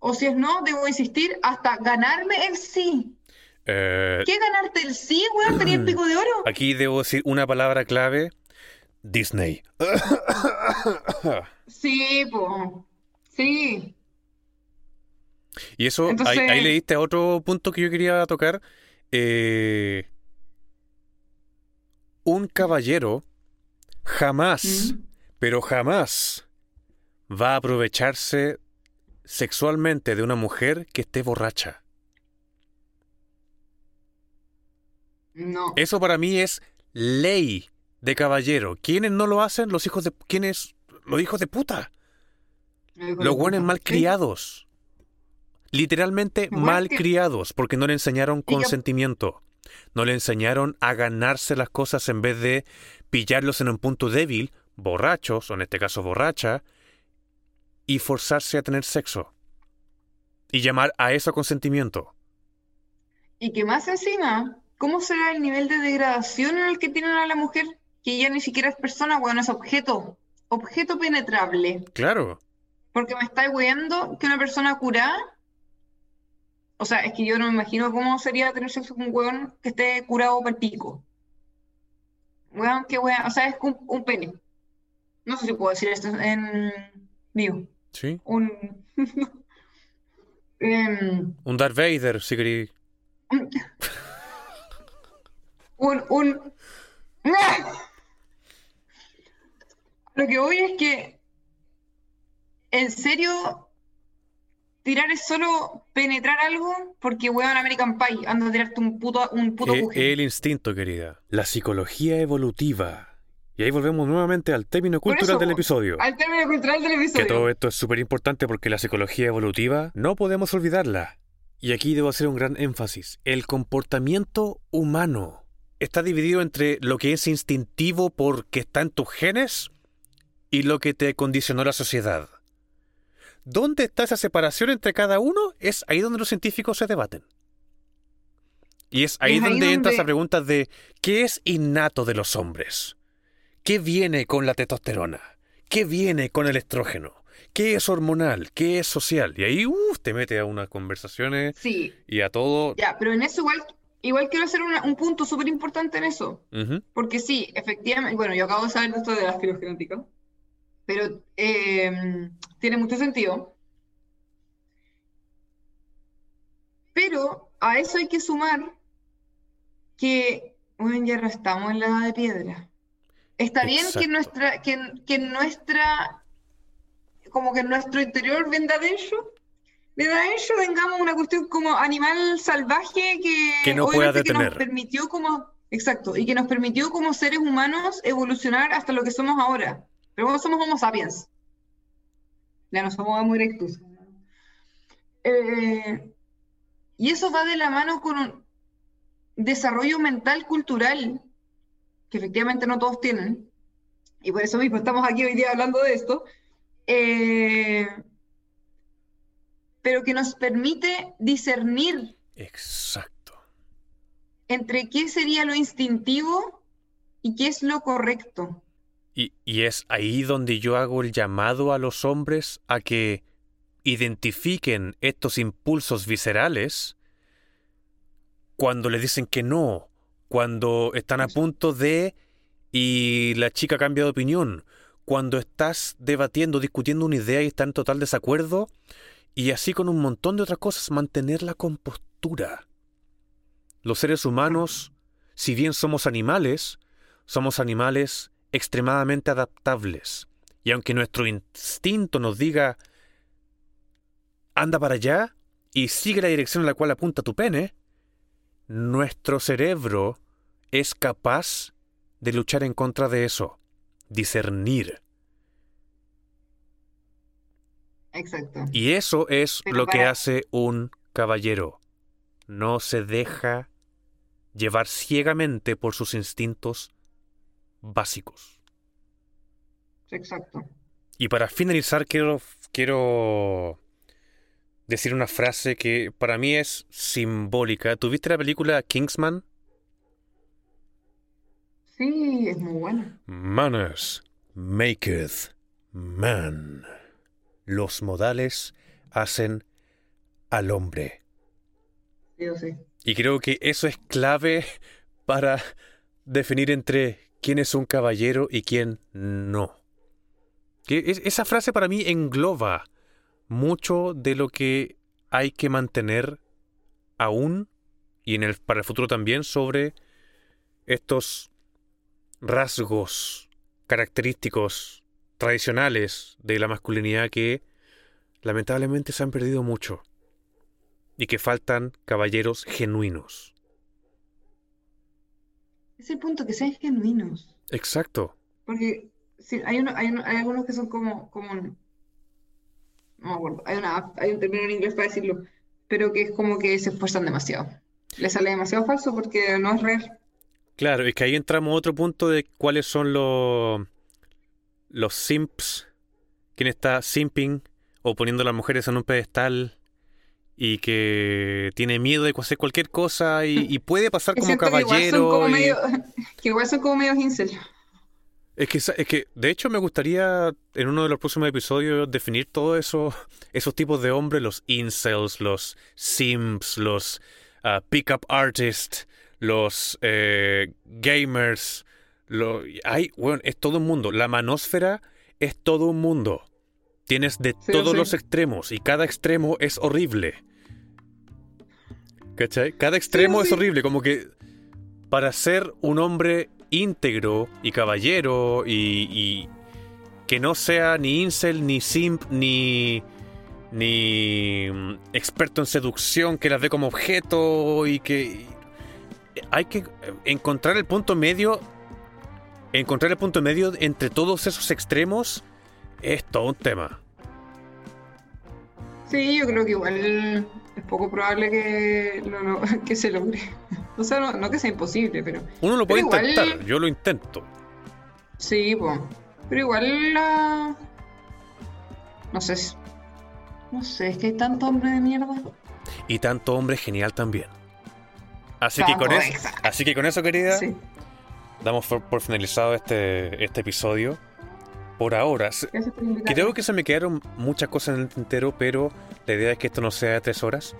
O si es no, debo insistir hasta ganarme el sí. Eh, ¿Qué ganarte el sí, weón? ¿Tenía el pico de oro? aquí debo decir una palabra clave. Disney. Sí, po. Sí. Y eso, ahí, ahí leíste a otro punto que yo quería tocar. Eh, un caballero jamás, Mm. pero jamás va a aprovecharse sexualmente de una mujer que esté borracha. No. Eso para mí es ley de caballero. ¿Quiénes no lo hacen? Los hijos de... ¿Quiénes? Los hijos de puta. Los buenos malcriados. Literalmente Igual que- malcriados, porque no le enseñaron consentimiento. No le enseñaron a ganarse las cosas en vez de pillarlos en un punto débil, borrachos, o en este caso borracha, y forzarse a tener sexo. Y llamar a eso consentimiento. Y que más encima, ¿cómo será el nivel de degradación en el que tienen a la mujer? Que ya ni siquiera es persona, weón, es objeto. Objeto penetrable. Claro. Porque me estáis weando que una persona curada. O sea, es que yo no me imagino cómo sería tener sexo con un weón que esté curado para el pico. Weón, qué weón. O sea, es un, un pene. No sé si puedo decir esto en vivo. ¿Sí? Un. Em, Un Darth Vader, si queréis. Un, un... Lo que voy es que, en serio, tirar es solo penetrar algo porque, weón, American Pie, anda a tirarte un puto, un puto Eh, el instinto, querida. La psicología evolutiva. Y ahí volvemos nuevamente al término cultural eso, del episodio. Al término cultural del Que episodio. todo esto es súper importante porque la psicología evolutiva no podemos olvidarla. Y aquí debo hacer un gran énfasis. El comportamiento humano está dividido entre lo que es instintivo porque está en tus genes y lo que te condicionó la sociedad. ¿Dónde está esa separación entre cada uno? Es ahí donde los científicos se debaten. Y es ahí Es ahí donde entra donde- esa pregunta de ¿qué es innato de los hombres? ¿Qué viene con la testosterona? ¿Qué viene con el estrógeno? ¿Qué es hormonal? ¿Qué es social? Y ahí uf, te mete a unas conversaciones Sí, y a todo. ya, pero en eso igual, igual quiero hacer una- un punto súper importante en eso. Porque sí, efectivamente, bueno, yo acabo de saber esto de la filogenética, pero eh, tiene mucho sentido. Pero a eso hay que sumar que, bueno, ya no estamos en la edad de piedra. Está bien que nuestra, que, que nuestra, como que nuestro interior venda dentro, de adentro tengamos una cuestión como animal salvaje que Que no pueda que nos detener. permitió como, exacto, y que nos permitió como seres humanos evolucionar hasta lo que somos ahora. Pero bueno, somos Homo sapiens. Ya no somos Homo erectus. Eh, y eso va de la mano con un desarrollo mental cultural que efectivamente no todos tienen, y por eso mismo estamos aquí hoy día hablando de esto, eh, pero que nos permite discernir Exacto. entre qué sería lo instintivo y qué es lo correcto. Y, y es ahí donde yo hago el llamado a los hombres a que identifiquen estos impulsos viscerales cuando le dicen que no, cuando están a punto de y la chica cambia de opinión, cuando estás debatiendo, discutiendo una idea y está en total desacuerdo, y así con un montón de otras cosas, mantener la compostura. Los seres humanos, si bien somos animales, somos animales extremadamente adaptables. Y aunque nuestro instinto nos diga, anda para allá y sigue la dirección en la cual apunta tu pene, nuestro cerebro es capaz de luchar en contra de eso, discernir. Exacto. Y eso es Pero lo que hace un caballero. No se deja llevar ciegamente por sus instintos básicos. Exacto. Y para finalizar, quiero, quiero decir una frase que para mí es simbólica. ¿Tuviste la película Kingsman? Sí, es muy bueno. Manners maketh man. Los modales hacen al hombre. Sí o sí. Y creo que eso es clave para definir entre quién es un caballero y quién no. Que es- esa frase para mí engloba mucho de lo que hay que mantener aún y en el, para el futuro también sobre estos rasgos característicos tradicionales de la masculinidad que lamentablemente se han perdido mucho y que faltan caballeros genuinos. Es el punto, que sean genuinos. Exacto. Porque sí, hay, uno- hay, uno- hay algunos que son como, como un- no me acuerdo, hay, una, hay un término en inglés para decirlo, pero que es como que se esfuerzan demasiado. Le sale demasiado falso porque no es real. Claro, es que ahí entramos a otro punto de cuáles son los los simps, quién está simping o poniendo a las mujeres en un pedestal y que tiene miedo de hacer cualquier cosa y, y puede pasar como siento que igual son caballero. como y- medio, que igual son como medio incel. Es que, es que, de hecho, me gustaría en uno de los próximos episodios definir todos eso, esos tipos de hombres, los incels, los simps, los ah, pick-up artists, los eh, gamers. Lo, hay, bueno, es todo un mundo. La manósfera es todo un mundo. Tienes de Sí, todos sí. los extremos y cada extremo es horrible. ¿Cachai? Cada extremo es horrible, como que para ser un hombre íntegro y caballero y, y que no sea ni incel, ni simp, ni, ni mm, experto en seducción que las ve como objeto y que hay que encontrar el punto medio encontrar el punto medio entre todos esos extremos es todo un tema. Sí, yo creo que igual es poco probable que, que se logre. O sea, no, que sea imposible, pero... Uno lo puede intentar, yo lo intento. Sí, pues. Pero igual la... No sé. No sé, es que hay tanto hombre de mierda. Y tanto hombre genial también. Así, que con, eso, así que con eso, querida, damos por, finalizado este, este episodio. Por ahora. Creo que se me quedaron muchas cosas en el tintero, pero la idea es que esto no sea de tres horas.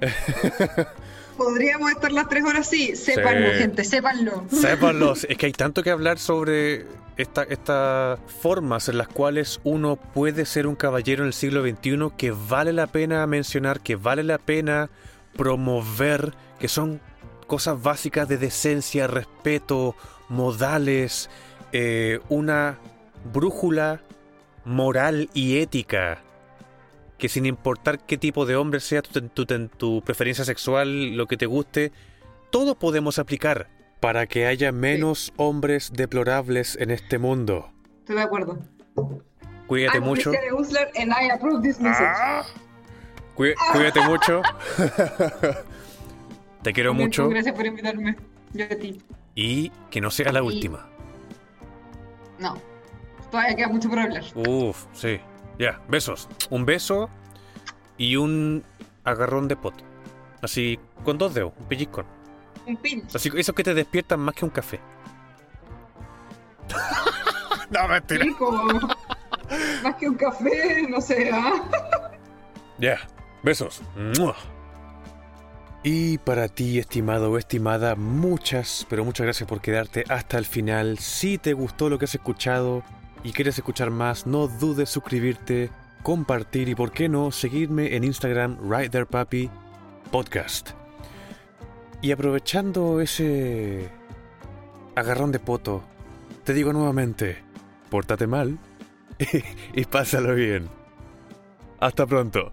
Podríamos estar las tres horas, sí. Sépanlo, gente, sépanlo. Sépanlo. Es que hay tanto que hablar sobre estas formas en las cuales uno puede ser un caballero en el siglo XXI que vale la pena mencionar, que vale la pena promover, que son cosas básicas de decencia, respeto, modales, eh, una brújula moral y ética que sin importar qué tipo de hombre sea tu, tu, preferencia sexual, lo que te guste, todo podemos aplicar para que haya menos hombres deplorables en este mundo. Estoy de acuerdo. Cuídate mucho. Ah. Cuídate mucho. Te quiero mucho. Gracias por invitarme. Yo a ti. Y que no sea la última. No. Todavía queda mucho por hablar. Uf, sí. Ya, besos. Un beso y un agarrón de pot. Así, con dos dedos, un pellizcón. Un pin. Así, eso que te despiertan más que un café. no, mentira. más que un café, no sé. ¿ah? Ya, besos. Y para ti, estimado o estimada, muchas, pero muchas gracias por quedarte hasta el final. Si te gustó lo que has escuchado y quieres escuchar más, no dudes suscribirte, compartir y, por qué no, seguirme en Instagram, Right Podcast. Y aprovechando ese agarrón de poto, te digo nuevamente, pórtate mal y pásalo bien. Hasta pronto.